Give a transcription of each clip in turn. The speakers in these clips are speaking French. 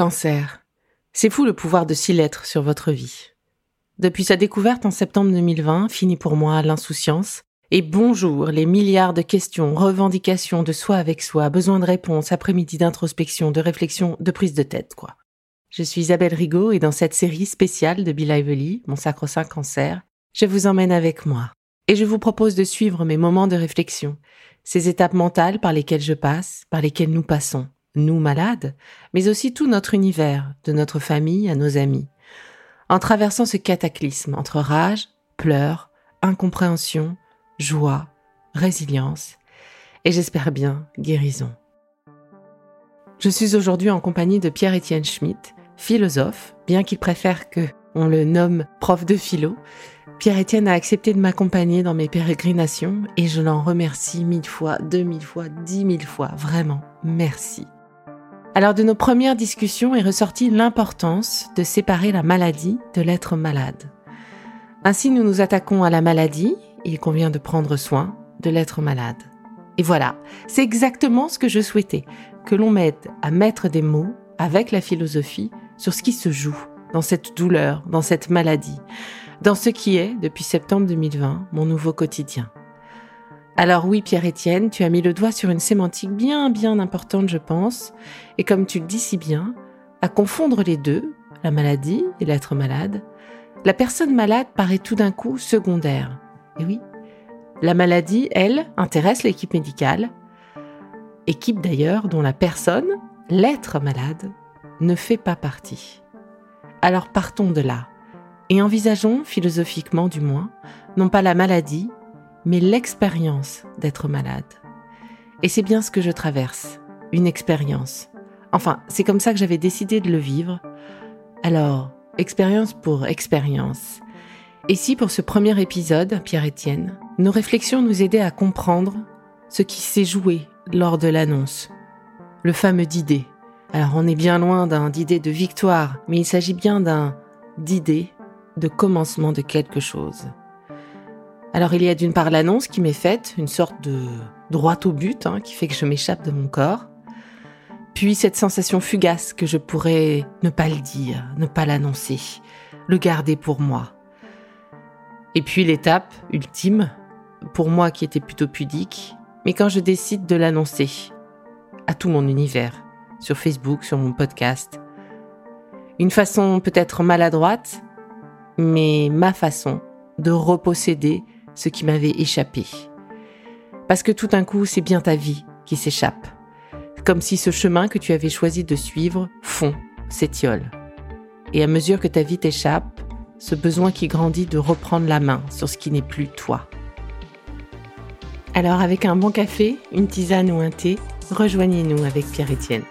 cancer. C'est fou le pouvoir de six lettres sur votre vie. Depuis sa découverte en septembre 2020, fini pour moi l'insouciance. Et bonjour les milliards de questions, revendications de soi avec soi, besoin de réponses, après-midi d'introspection, de réflexion, de prise de tête, quoi. Je suis Isabelle Rigaud et dans cette série spéciale de Be Lively, mon sacro-saint cancer, je vous emmène avec moi. Et je vous propose de suivre mes moments de réflexion, ces étapes mentales par lesquelles je passe, par lesquelles nous passons, nous malades, mais aussi tout notre univers, de notre famille à nos amis. En traversant ce cataclysme entre rage, pleurs, incompréhension, joie, résilience et j'espère bien guérison. Je suis aujourd'hui en compagnie de Pierre-Étienne Schmitt, philosophe, bien qu'il préfère que on le nomme prof de philo. Pierre-Étienne a accepté de m'accompagner dans mes pérégrinations et je l'en remercie mille fois, deux mille fois, dix mille fois, vraiment, merci. Alors de nos premières discussions est ressortie l'importance de séparer la maladie de l'être malade. Ainsi nous nous attaquons à la maladie, il convient de prendre soin de l'être malade. Et voilà, c'est exactement ce que je souhaitais, que l'on m'aide à mettre des mots avec la philosophie sur ce qui se joue dans cette douleur, dans cette maladie, dans ce qui est, depuis septembre 2020, mon nouveau quotidien. Alors oui, Pierre-Étienne, tu as mis le doigt sur une sémantique bien, bien importante, je pense, et comme tu le dis si bien, à confondre les deux, la maladie et l'être malade, la personne malade paraît tout d'un coup secondaire. Et oui, la maladie, elle, intéresse l'équipe médicale, équipe d'ailleurs dont la personne, l'être malade, ne fait pas partie. Alors partons de là et envisageons, philosophiquement du moins, non pas la maladie, mais l'expérience d'être malade. Et c'est bien ce que je traverse, une expérience. Enfin, c'est comme ça que j'avais décidé de le vivre. Alors, expérience pour expérience. Et si pour ce premier épisode, Pierre-Étienne, nos réflexions nous aidaient à comprendre ce qui s'est joué lors de l'annonce, le fameux d'idée. Alors on est bien loin d'un d'idée de victoire, mais il s'agit bien d'un d'idée de commencement de quelque chose. Alors il y a d'une part l'annonce qui m'est faite, une sorte de droit au but hein, qui fait que je m'échappe de mon corps, puis cette sensation fugace que je pourrais ne pas le dire, ne pas l'annoncer, le garder pour moi. Et puis l'étape ultime, pour moi qui était plutôt pudique, mais quand je décide de l'annoncer à tout mon univers, sur Facebook, sur mon podcast. Une façon peut-être maladroite, mais ma façon de reposséder ce qui m'avait échappé. Parce que tout d'un coup, c'est bien ta vie qui s'échappe. Comme si ce chemin que tu avais choisi de suivre fond, s'étiole. Et à mesure que ta vie t'échappe, ce besoin qui grandit de reprendre la main sur ce qui n'est plus toi. Alors avec un bon café, une tisane ou un thé, rejoignez-nous avec Pierre-Étienne.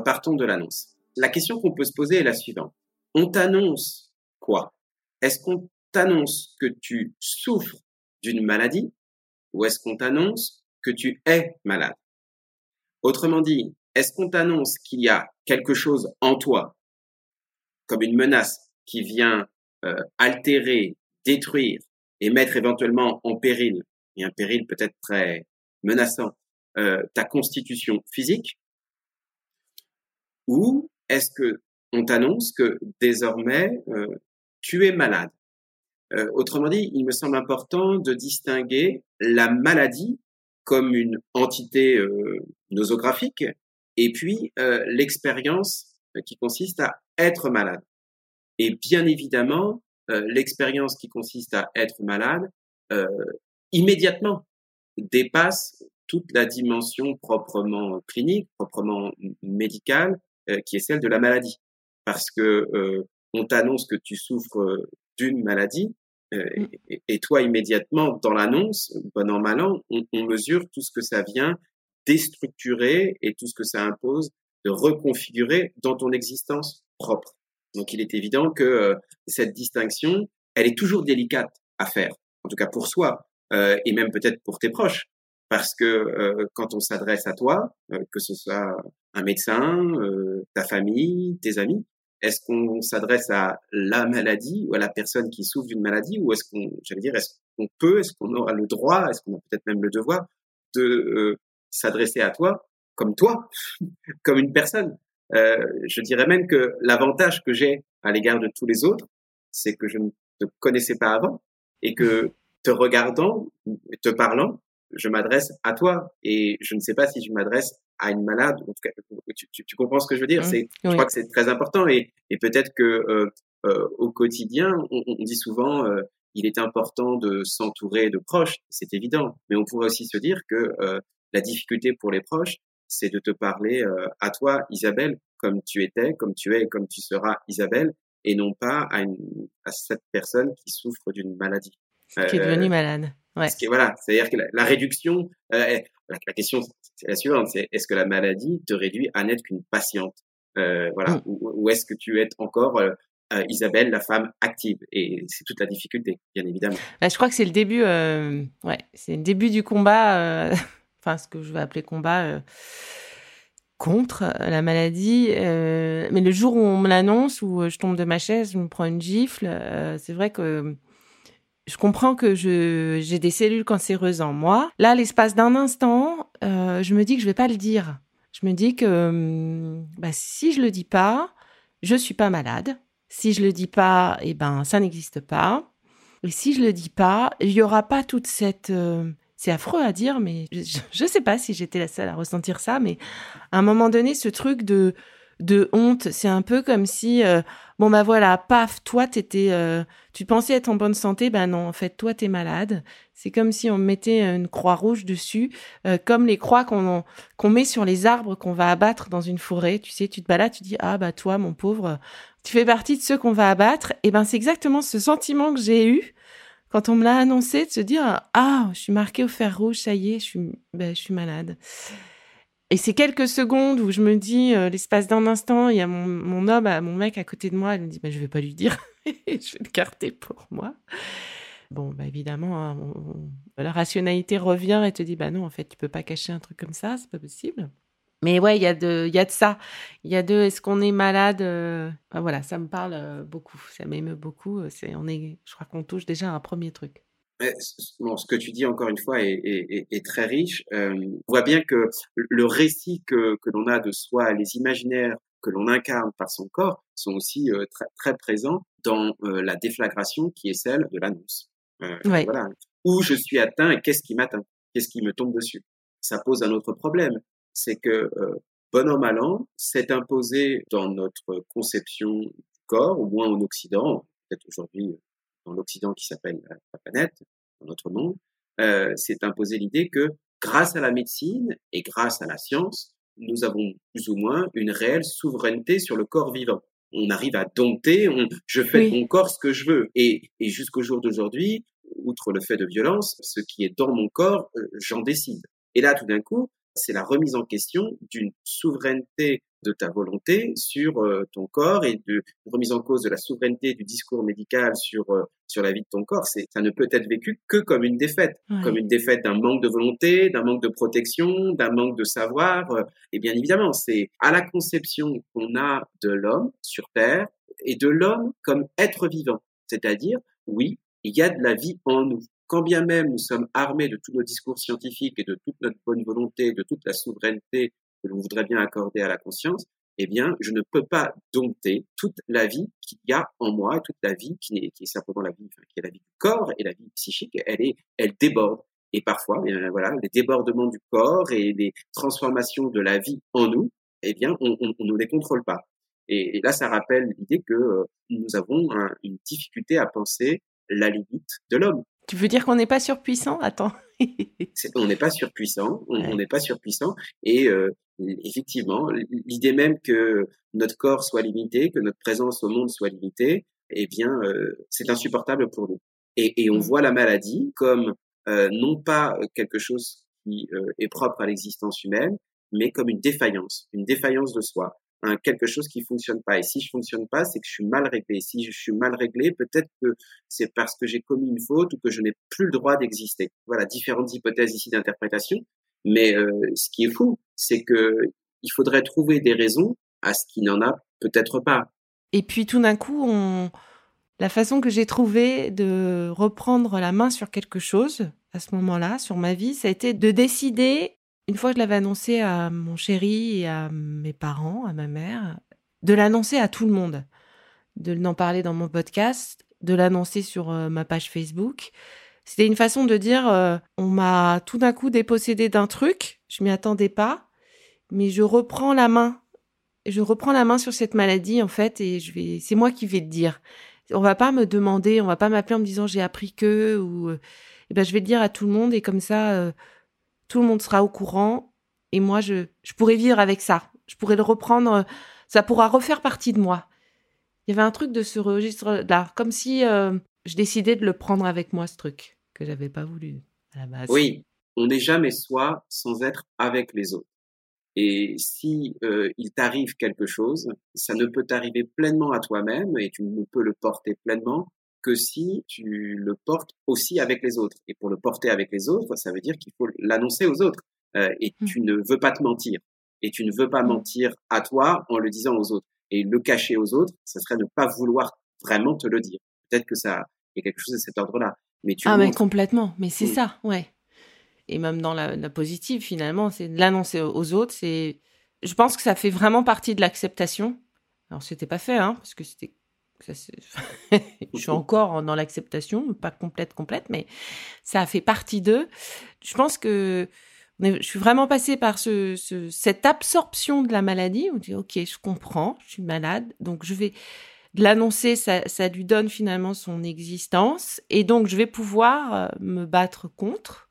Repartons de l'annonce. La question qu'on peut se poser est la suivante. On t'annonce quoi? Est-ce qu'on t'annonce que tu souffres d'une maladie ou est-ce qu'on t'annonce que tu es malade? Autrement dit, est-ce qu'on t'annonce qu'il y a quelque chose en toi comme une menace qui vient euh, altérer, détruire et mettre éventuellement en péril, et un péril peut-être très menaçant, euh, ta constitution physique? Ou est-ce que on t'annonce que désormais euh, tu es malade? Autrement dit, il me semble important de distinguer la maladie comme une entité nosographique et puis l'expérience qui consiste à être malade. Et bien évidemment, euh, l'expérience qui consiste à être malade, euh, immédiatement dépasse toute la dimension proprement clinique, proprement médicale, euh, qui est celle de la maladie. Parce que on t'annonce que tu souffres d'une maladie, mm. et, toi immédiatement dans l'annonce, bon an mal an, on, on mesure tout ce que ça vient déstructurer et tout ce que ça impose de reconfigurer dans ton existence propre. Donc il est évident que euh, cette distinction, elle est toujours délicate à faire, en tout cas pour soi, euh, et même peut-être pour tes proches, parce que euh, quand on s'adresse à toi, que ce soit un médecin, ta famille, tes amis, est-ce qu'on s'adresse à la maladie ou à la personne qui souffre d'une maladie, ou est-ce qu'on, j'allais dire, est-ce qu'on peut, est-ce qu'on aura le droit, est-ce qu'on a peut-être même le devoir de euh, s'adresser à toi comme toi, comme une personne? Euh, je dirais même que l'avantage que j'ai à l'égard de tous les autres, c'est que je ne te connaissais pas avant et que te regardant, te parlant, je m'adresse à toi et je ne sais pas si je m'adresse à une malade. tu, tu, tu, comprends ce que je veux dire? Mmh, C'est, je crois que c'est très important et, et peut-être que euh, euh, au quotidien, on, on dit souvent euh, il est important de s'entourer de proches, c'est évident, mais on pourrait aussi se dire que euh, la difficulté pour les proches, c'est de te parler à toi, Isabelle, comme tu étais, comme tu es et comme tu seras, Isabelle, et non pas à, une, à cette personne qui souffre d'une maladie. Qui est devenue malade. Ouais. Ce qui voilà, c'est-à-dire que la, réduction, euh, la, question c'est la suivante, c'est est-ce que la maladie te réduit à n'être qu'une patiente, euh, voilà, mm. ou, ou est-ce que tu es encore euh, euh, Isabelle, la femme active? Et c'est toute la difficulté, bien évidemment. Bah, je crois que c'est le début, euh, ouais, c'est le début du combat, euh, enfin ce que je vais appeler combat contre la maladie. mais le jour où on me l'annonce, où je tombe de ma chaise, je me prends une gifle, c'est vrai que je comprends que j'ai des cellules cancéreuses en moi. Là, l'espace d'un instant, je me dis que je vais pas le dire. Je me dis que bah, si je le dis pas, je suis pas malade. Si je le dis pas, eh ben ça n'existe pas. Et si je le dis pas, il y aura pas toute cette euh, c'est affreux à dire, mais je ne sais pas si j'étais la seule à ressentir ça, mais à un moment donné, ce truc de de honte. C'est un peu comme si, euh, bon bah voilà, paf, toi t'étais, euh, tu pensais être en bonne santé, ben non, en fait toi t'es malade. C'est comme si on mettait une croix rouge dessus, euh, comme les croix qu'on qu'on met sur les arbres qu'on va abattre dans une forêt. Tu sais, tu te balades, tu dis ah bah toi mon pauvre, tu fais partie de ceux qu'on va abattre. Et ben c'est exactement ce sentiment que j'ai eu quand on me l'a annoncé, de se dire ah je suis marqué au fer rouge, ça y est, je suis, ben, je suis malade. Et c'est quelques secondes où je me dis, euh, l'espace d'un instant, il y a mon, mon homme, mon mec à côté de moi, il me dit, bah, je vais pas lui dire, je vais le carter pour moi. Bon, bah, évidemment, hein, la rationalité revient et te dit, bah non, en fait, tu peux pas cacher un truc comme ça, c'est pas possible. Mais ouais, il y a de, y a de ça. Il y a de, est-ce qu'on est malade euh, Voilà, ça me parle euh, beaucoup, ça m'émeut beaucoup. C'est, on est, je crois qu'on touche déjà un premier truc bon, ce que tu dis encore une fois est, est, est très riche. Euh, on voit bien que le récit que, que l'on a de soi, les imaginaires que l'on incarne par son corps, sont aussi euh, très, très présents dans euh, la déflagration qui est celle de l'annonce. Euh, voilà. Où je suis atteint et qu'est-ce qui m'atteint? Qu'est-ce qui me tombe dessus? Ça pose un autre problème. C'est que bon an mal an, c'est imposé dans notre conception du corps, au moins en Occident, peut-être aujourd'hui dans l'Occident qui s'appelle la planète, dans notre monde, euh, c'est imposé l'idée que grâce à la médecine et grâce à la science, nous avons plus ou moins une réelle souveraineté sur le corps vivant. On arrive à dompter, on, je fais de mon corps ce que je veux. Et, et jusqu'au jour d'aujourd'hui, outre le fait de violence, ce qui est dans mon corps, euh, j'en décide. Et là, tout d'un coup, c'est la remise en question d'une souveraineté de ta volonté sur euh, ton corps et de remise en cause de la souveraineté du discours médical sur euh, sur la vie de ton corps. C'est ça ne peut être vécu que comme une défaite, comme une défaite d'un manque de volonté, d'un manque de protection, d'un manque de savoir. Euh, et bien évidemment, c'est à la conception qu'on a de l'homme sur terre et de l'homme comme être vivant, c'est-à-dire oui, il y a de la vie en nous quand bien même nous sommes armés de tous nos discours scientifiques et de toute notre bonne volonté, de toute la souveraineté que l'on voudrait bien accorder à la conscience, eh bien, je ne peux pas dompter toute la vie qu'il y a en moi, toute la vie qui est, qui est simplement la vie, qui est la vie du corps et la vie psychique, elle est, elle déborde. Et parfois, eh bien, voilà, les débordements du corps et les transformations de la vie en nous, eh bien, on, on, on ne les contrôle pas. Et, là, ça rappelle l'idée que euh, nous avons une difficulté à penser la limite de l'homme. Tu veux dire qu'on n'est pas surpuissant? Attends. on n'est pas surpuissant, on n'est pas surpuissant. Et euh, effectivement, l'idée même que notre corps soit limité, que notre présence au monde soit limitée, eh bien, euh, c'est insupportable pour nous. Et, et on mmh. voit la maladie comme euh, non pas quelque chose qui est propre à l'existence humaine, mais comme une défaillance, une défaillance de soi quelque chose qui fonctionne pas. Et si je fonctionne pas, c'est que je suis mal réglé. Si je suis mal réglé, peut-être que c'est parce que j'ai commis une faute ou que je n'ai plus le droit d'exister. Voilà, différentes hypothèses ici d'interprétation. Mais euh, ce qui est fou, c'est que il faudrait trouver des raisons à ce qui n'en a peut-être pas. Et puis tout d'un coup, on, la façon que j'ai trouvé de reprendre la main sur quelque chose à ce moment-là, sur ma vie, ça a été de décider, une fois que je l'avais annoncé à mon chéri à mes parents, à ma mère, de l'annoncer à tout le monde, de l'en parler dans mon podcast, de l'annoncer sur euh, ma page Facebook. C'était une façon de dire, euh, on m'a tout d'un coup dépossédé d'un truc, je m'y attendais pas, mais je reprends la main. Je reprends la main sur cette maladie en fait et je vais, c'est moi qui vais le dire on va pas me demander, on va pas m'appeler en me disant j'ai appris que ou euh, eh ben je vais le dire à tout le monde et comme ça euh, tout le monde sera au courant et moi je je pourrais vivre avec ça. Je pourrais le reprendre, ça pourra refaire partie de moi. Il y avait un truc de ce registre là, comme si euh, je décidais de le prendre avec moi ce truc que j'avais pas voulu à la base. Oui, on n'est jamais soi sans être avec les autres. Et si euh, il t'arrive quelque chose, ça ne peut t'arriver pleinement à toi-même et tu ne peux le porter pleinement que si tu le portes aussi avec les autres. Et pour le porter avec les autres, ça veut dire qu'il faut l'annoncer aux autres. Euh, et mmh. tu ne veux pas te mentir. Et tu ne veux pas mmh. mentir à toi en le disant aux autres. Et le cacher aux autres, ça serait ne pas vouloir vraiment te le dire. Peut-être que ça, il y a quelque chose de cet ordre-là. Mais tu ah, mais complètement. Mais c'est mmh. ça, ouais et même dans la, positive finalement, c'est de l'annoncer aux autres. C'est, je pense que ça fait vraiment partie de l'acceptation. Alors c'était pas fait, hein, parce que c'était, je suis encore dans l'acceptation, pas complète complète, mais ça a fait partie d'eux. Je pense que je suis vraiment passée par ce, cette absorption de la maladie. On dit ok, je comprends, je suis malade, donc je vais l'annoncer, ça, ça lui donne finalement son existence, et donc je vais pouvoir euh, me battre contre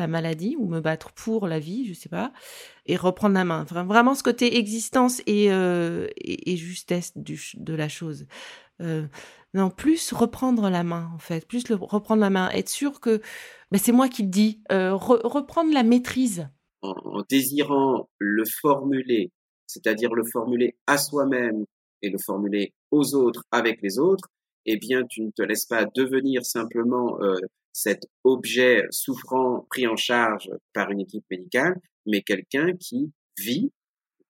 la maladie ou me battre pour la vie, je sais pas, et reprendre la main. Vraiment ce côté existence et, euh, et, justesse de la chose. Euh, non, plus reprendre la main en fait, plus le, reprendre la main, être sûr que ben, c'est moi qui le dis, euh, reprendre la maîtrise. En, désirant le formuler, c'est-à-dire le formuler à soi-même et le formuler aux autres avec les autres, eh bien, tu ne te laisses pas devenir simplement cet objet souffrant pris en charge par une équipe médicale, mais quelqu'un qui vit,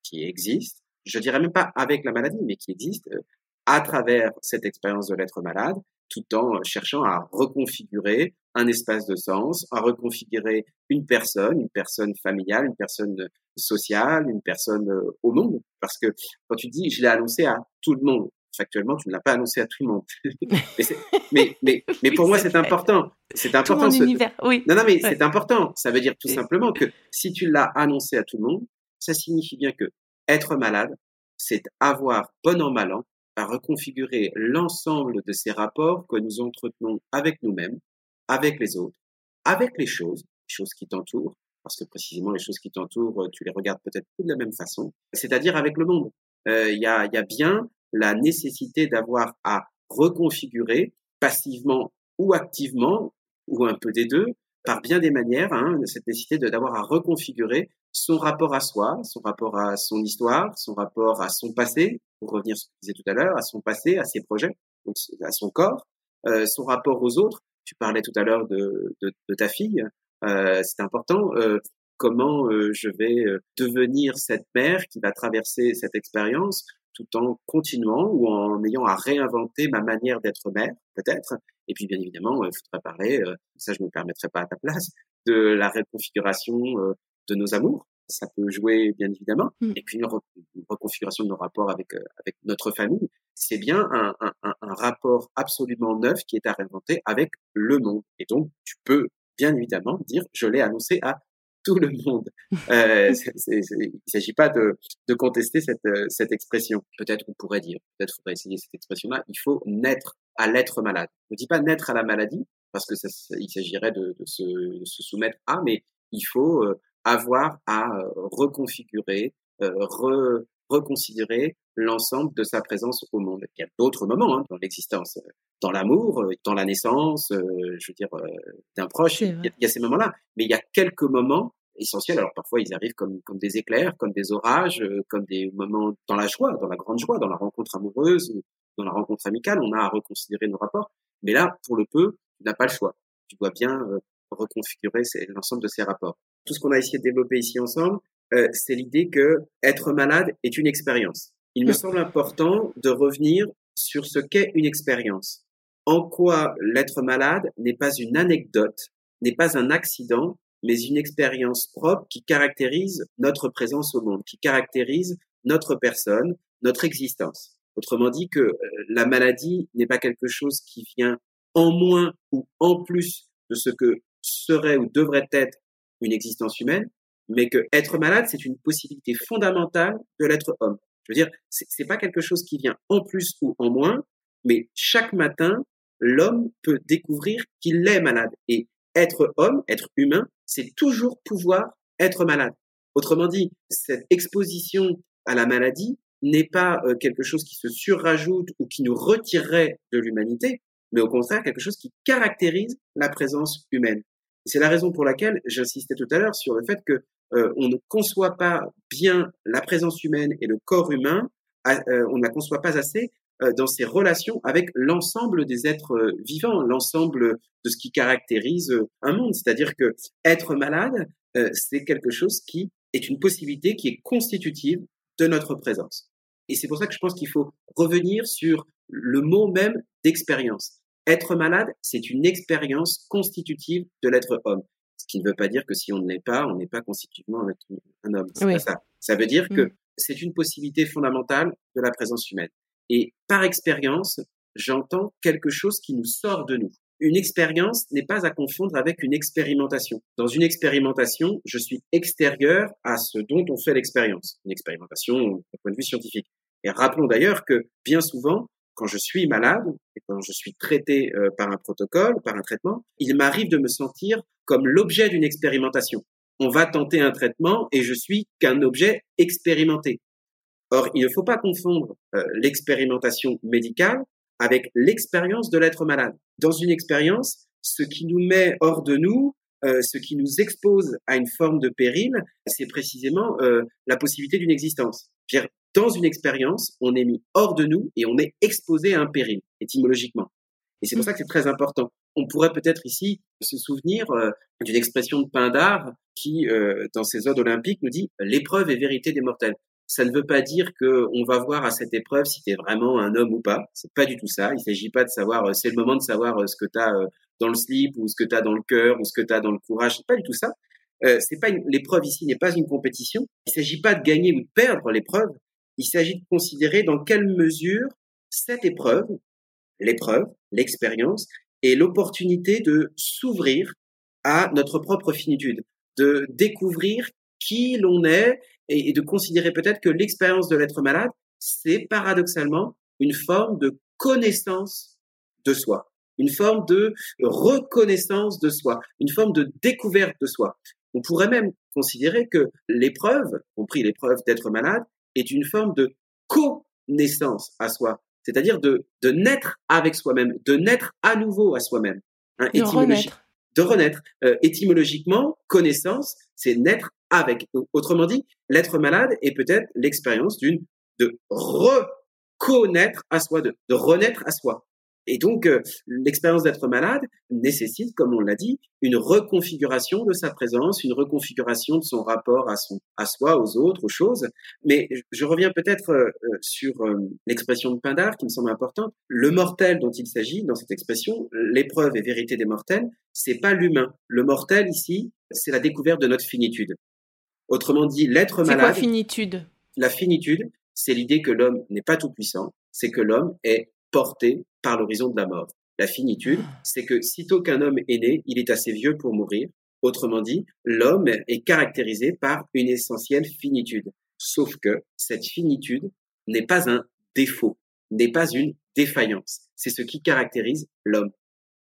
qui existe, je dirais même pas avec la maladie, mais qui existe euh, à travers cette expérience de l'être malade, tout en cherchant à reconfigurer un espace de sens, à reconfigurer une personne, une personne familiale, une personne sociale, une personne euh, au monde. Parce que quand tu dis, je l'ai annoncé à tout le monde, factuellement, tu ne l'as pas annoncé à tout le monde. mais, mais, mais, pour moi, c'est important. C'est important. Tout mon univers, oui. Non, non, mais c'est important. Ça veut dire tout simplement que si tu l'as annoncé à tout le monde, ça signifie bien que être malade, c'est avoir bon an mal an à reconfigurer l'ensemble de ces rapports que nous entretenons avec nous-mêmes, avec les autres, avec les choses, les choses qui t'entourent, parce que précisément les choses qui t'entourent, tu les regardes peut-être plus de la même façon, c'est-à-dire avec le monde. Euh, il y, a, y a bien la nécessité d'avoir à reconfigurer passivement ou activement, ou un peu des deux, par bien des manières, hein, cette nécessité d'avoir à reconfigurer son rapport à soi, son rapport à son histoire, son rapport à son passé, pour revenir sur ce que je disais tout à l'heure, à son passé, à ses projets, donc à son corps, euh, son rapport aux autres. Tu parlais tout à l'heure de, de, de, ta fille, euh, c'est important. Euh, comment euh, je vais euh, devenir cette mère qui va traverser cette expérience tout en continuant ou en ayant à réinventer ma manière d'être mère, peut-être. Et puis, bien évidemment, il faudrait parler, euh, ça je ne me permettrai pas à ta place, de la reconfiguration euh, de nos amours. Ça peut jouer, bien évidemment. Mmh. Et puis, une, reconfiguration de nos rapports avec, euh, avec notre famille. C'est bien un, un, un rapport absolument neuf qui est à réinventer avec le monde. Et donc, tu peux, bien évidemment, dire, je l'ai annoncé à tout le monde. Euh, il ne s'agit pas de, de contester cette, euh, cette expression. Peut-être on pourrait dire, peut-être faudrait essayer cette expression-là, il faut naître à l'être malade. Ne dis pas naître à la maladie, parce que ça, il s'agirait de, de, se, de, se, soumettre à, mais il faut euh, avoir à euh, reconfigurer, re, reconsidérer l'ensemble de sa présence au monde. Il y a d'autres moments hein, dans l'existence, dans l'amour, dans la naissance, je veux dire, d'un proche, il y, a, il y, a, ces moments-là. Mais il y a quelques moments essentiels. Alors parfois ils arrivent comme, comme des éclairs, comme des orages, comme des moments dans la joie, dans la grande joie, dans la rencontre amoureuse, dans la rencontre amicale. On a à reconsidérer nos rapports. Mais là, pour le peu, tu n'as pas le choix. Tu dois bien reconfigurer l'ensemble de ces rapports. Tout ce qu'on a essayé de développer ici ensemble, euh, c'est l'idée que être malade est une expérience. Il me semble important de revenir sur ce qu'est une expérience. En quoi l'être malade n'est pas une anecdote, n'est pas un accident, mais une expérience propre qui caractérise notre présence au monde, qui caractérise notre personne, notre existence. Autrement dit que euh, la maladie n'est pas quelque chose qui vient en moins ou en plus de ce que serait ou devrait être une existence humaine, mais que être malade, c'est une possibilité fondamentale de l'être homme. Je veux dire, c'est pas quelque chose qui vient en plus ou en moins, mais chaque matin, l'homme peut découvrir qu'il est malade. Et être homme, être humain, c'est toujours pouvoir être malade. Autrement dit, cette exposition à la maladie n'est pas euh, quelque chose qui se surrajoute ou qui nous retirerait de l'humanité, mais au contraire quelque chose qui caractérise la présence humaine. C'est la raison pour laquelle j'insistais tout à l'heure sur le fait que euh, on ne conçoit pas bien la présence humaine et le corps humain, euh, on ne la conçoit pas assez euh, dans ses relations avec l'ensemble des êtres vivants, l'ensemble de ce qui caractérise un monde. C'est-à-dire que être malade, c'est quelque chose qui est une possibilité qui est constitutive de notre présence. Et c'est pour ça que je pense qu'il faut revenir sur le mot même d'expérience. Être malade, c'est une expérience constitutive de l'être homme. Qui ne veut pas dire que si on ne l'est pas, on n'est pas constitutivement un homme. C'est ça. Ça veut dire que mm. c'est une possibilité fondamentale de la présence humaine. Et par expérience, j'entends quelque chose qui nous sort de nous. Une expérience n'est pas à confondre avec une expérimentation. Dans une expérimentation, je suis extérieur à ce dont on fait l'expérience. Une expérimentation d'un point de vue scientifique. Et rappelons d'ailleurs que bien souvent, quand je suis malade et quand je suis traité euh, par un protocole, par un traitement, il m'arrive de me sentir comme l'objet d'une expérimentation. On va tenter un traitement et je suis qu'un objet expérimenté. Or, il ne faut pas confondre euh, l'expérimentation médicale avec l'expérience de l'être malade. Dans une expérience, ce qui nous met hors de nous, euh, ce qui nous expose à une forme de péril, c'est précisément la possibilité d'une existence dans une expérience, on est mis hors de nous et on est exposé à un péril, étymologiquement. Et c'est pour ça que c'est très important. On pourrait peut-être ici se souvenir euh, d'une expression de Pindar qui, euh, dans ses odes olympiques, nous dit l'épreuve est vérité des mortels. Ça ne veut pas dire que on va voir à cette épreuve si tu es vraiment un homme ou pas. C'est pas du tout ça. Il s'agit pas de savoir. Euh, c'est le moment de savoir ce que tu as dans le slip ou ce que tu as dans le cœur ou ce que tu as dans le courage. C'est pas du tout ça. c'est pas l'épreuve ici n'est pas une compétition. Il s'agit pas de gagner ou de perdre l'épreuve. Il s'agit de considérer dans quelle mesure cette épreuve, l'épreuve, l'expérience, est l'opportunité de s'ouvrir à notre propre finitude, de découvrir qui l'on est et, de considérer peut-être que l'expérience de l'être malade, c'est paradoxalement une forme de connaissance de soi, une forme de reconnaissance de soi, une forme de découverte de soi. On pourrait même considérer que l'épreuve, compris l'épreuve d'être malade, est une forme de connaissance à soi, c'est-à-dire de, de naître avec soi-même, de naître à nouveau à soi-même. Hein, de renaître. De renaître. Euh, étymologiquement, connaissance, c'est naître avec. Autrement dit, l'être malade est peut-être l'expérience d'une de reconnaître à soi, de, de renaître à soi. Et donc, euh, l'expérience d'être malade nécessite, comme on l'a dit, une reconfiguration de sa présence, une reconfiguration de son rapport à, son, à soi, aux autres, aux choses. Mais je reviens peut-être euh, euh, sur l'expression de Pindar qui me semble importante. Le mortel dont il s'agit dans cette expression, l'épreuve et vérité des mortels, c'est pas l'humain. Le mortel ici, c'est la découverte de notre finitude. Autrement dit, l'être malade. C'est quoi finitude? La finitude, c'est l'idée que l'homme n'est pas tout puissant, c'est que l'homme est porté par l'horizon de la mort. La finitude, c'est que sitôt qu'un homme est né, il est assez vieux pour mourir. Autrement dit, l'homme est caractérisé par une essentielle finitude. Sauf que cette finitude n'est pas un défaut, n'est pas une défaillance. C'est ce qui caractérise l'homme.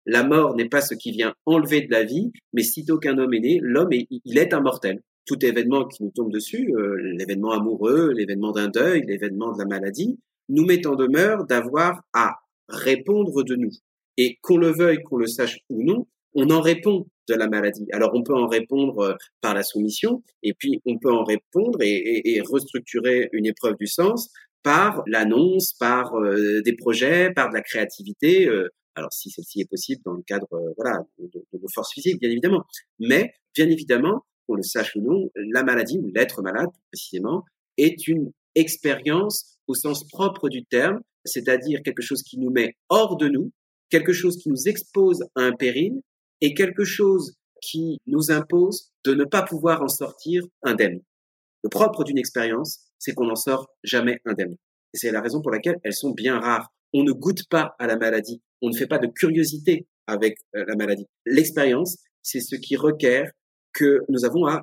La mort n'est pas ce qui vient enlever de la vie, mais sitôt qu'un homme est né, l'homme est, il est immortel. Tout événement qui nous tombe dessus, euh, l'événement amoureux, l'événement d'un deuil, l'événement de la maladie, nous met en demeure d'avoir à répondre de nous. Et qu'on le veuille, qu'on le sache ou non, on en répond de la maladie. Alors on peut en répondre euh, par la soumission, et puis on peut en répondre et, restructurer une épreuve du sens par l'annonce, par euh, des projets, par de la créativité. Euh, alors si celle-ci est possible dans le cadre voilà de, de, vos forces physiques, bien évidemment. Mais bien évidemment, qu'on le sache ou non, la maladie ou l'être malade précisément est une expérience au sens propre du terme c'est-à-dire quelque chose qui nous met hors de nous, quelque chose qui nous expose à un péril et quelque chose qui nous impose de ne pas pouvoir en sortir indemne. Le propre d'une expérience, c'est qu'on n'en sort jamais indemne. Et c'est la raison pour laquelle elles sont bien rares. On ne goûte pas à la maladie. On ne fait pas de curiosité avec euh, la maladie. L'expérience, c'est ce qui requiert que nous avons à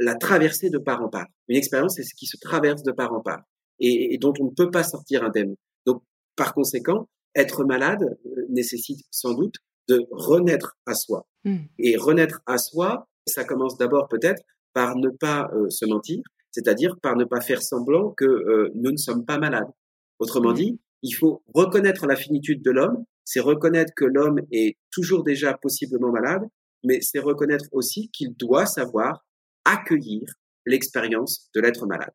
la traverser de part en part. Une expérience, c'est ce qui se traverse de part en part et, et dont on ne peut pas sortir indemne. Donc, par conséquent, être malade euh, nécessite sans doute de renaître à soi. Hmm. Et renaître à soi, ça commence d'abord peut-être par ne pas euh, se mentir, c'est-à-dire par ne pas faire semblant que euh, nous ne sommes pas malades. Autrement dit, il faut reconnaître la finitude de l'homme, c'est reconnaître que l'homme est toujours déjà possiblement malade, mais c'est reconnaître aussi qu'il doit savoir accueillir l'expérience de l'être malade.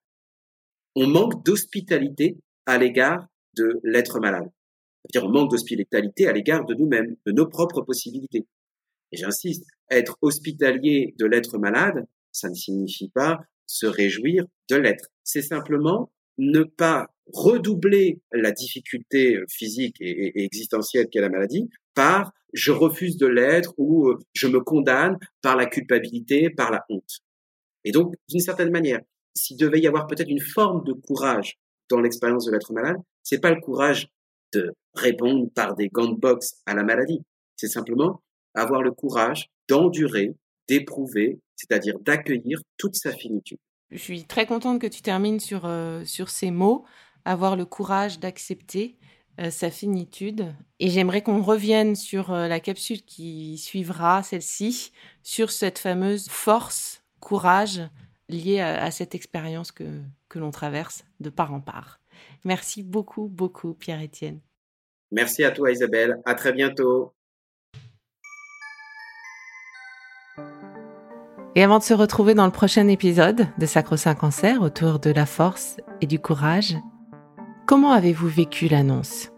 On manque d'hospitalité à l'égard de l'être malade. C'est-à-dire on manque d'hospitalité à l'égard de nous-mêmes, de nos propres possibilités. Et j'insiste, être hospitalier de l'être malade, ça ne signifie pas se réjouir de l'être. C'est simplement ne pas redoubler la difficulté physique et, existentielle qu'est la maladie par je refuse de l'être ou euh, je me condamne par la culpabilité, par la honte. Et donc, d'une certaine manière, s'il devait y avoir peut-être une forme de courage dans l'expérience de l'être malade, c'est pas le courage de répondre par des gants de boxe à la maladie. C'est simplement avoir le courage d'endurer, d'éprouver, c'est-à-dire d'accueillir toute sa finitude. Je suis très contente que tu termines sur, euh, sur ces mots, avoir le courage d'accepter euh, sa finitude. Et j'aimerais qu'on revienne sur euh, la capsule qui suivra, celle-ci, sur cette fameuse force, courage liée à, à cette expérience que, que l'on traverse de part en part. Merci beaucoup, beaucoup, Pierre-Étienne. Merci à toi, Isabelle. À très bientôt. Et avant de se retrouver dans le prochain épisode de Sacro-Saint Cancer autour de la force et du courage, comment avez-vous vécu l'annonce?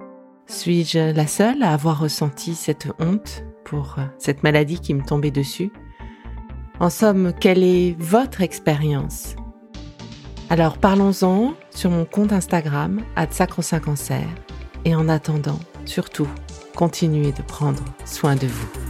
Suis-je la seule à avoir ressenti cette honte pour cette maladie qui me tombait dessus? En somme, quelle est votre expérience Alors parlons-en sur mon compte Instagram, Sacro-Saint Cancer. Et en attendant, surtout, continuez de prendre soin de vous.